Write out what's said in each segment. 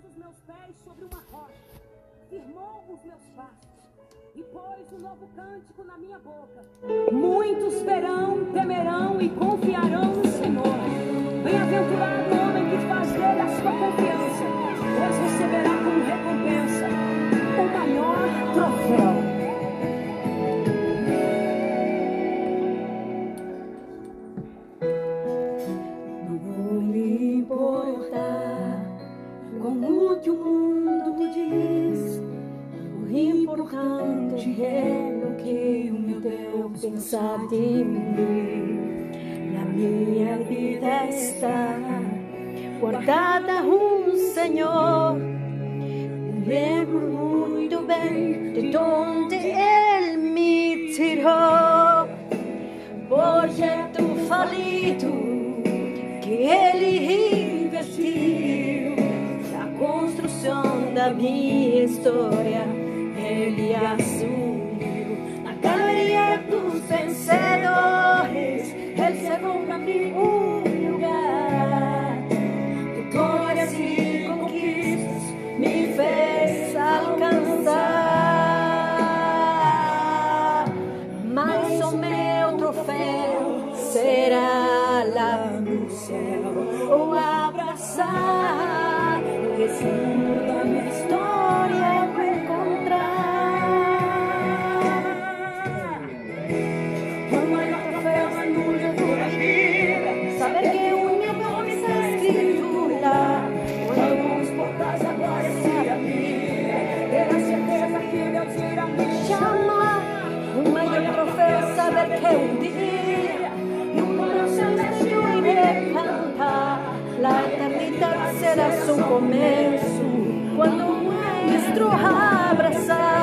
pôs os meus pés sobre uma rocha, firmou os meus passos e pôs um novo cântico na minha boca. Muitos verão, temerão e confiarão no o mundo diz. O importante é o que o meu Deus pensa de mim. Na minha vida está guardada um Senhor. Lembro muito bem de onde Ele me tirou. Da minha história. Ele assumiu na galeria dos vencedores. Ele chegou pra mim um lugar de glórias e conquistas me fez alcançar. Mas o meu troféu será lá no céu abraçar o maior troféu é no jogo da será seu começo quando o maestro abraçar.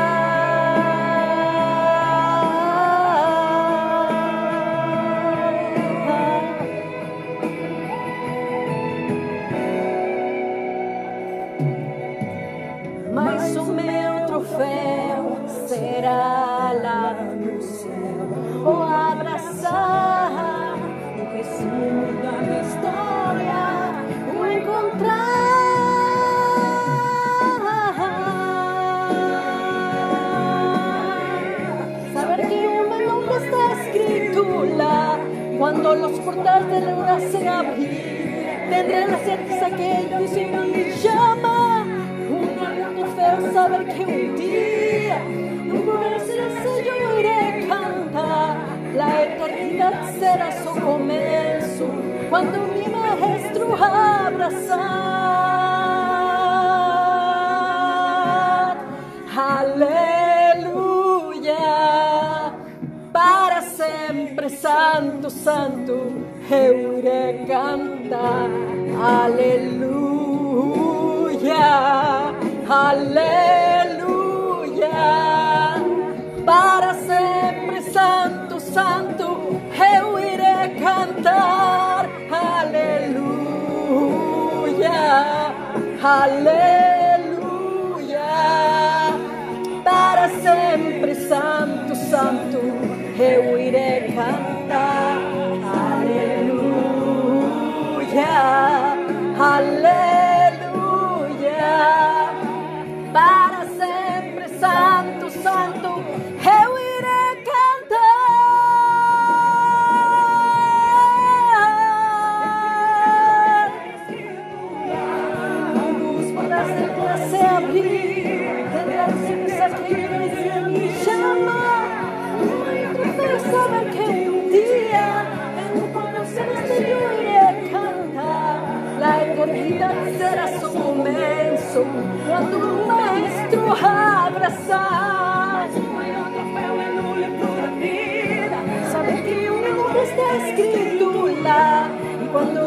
Mas o meu troféu será lá no céu los portais de la se abrir. Tendré la certeza que Dios me llama. Un maior troféu saber que um dia no começo eu irei cantar. La eternidade será seu começo quando me maestro abraçar. Aleluia, para sempre, santo, santo, Heure canta, aleluya, aleluya. Para siempre santo, santo, Heure cantar, aleluya, aleluya. Para siempre santo, santo, Heure sempre se abrir, tendrá certeza que Deus me chama. Para saber que um dia no coração eu irei cantar. La eternidade será seu começo quando abraçar. Saber que o meu nome está escrito lá. E quando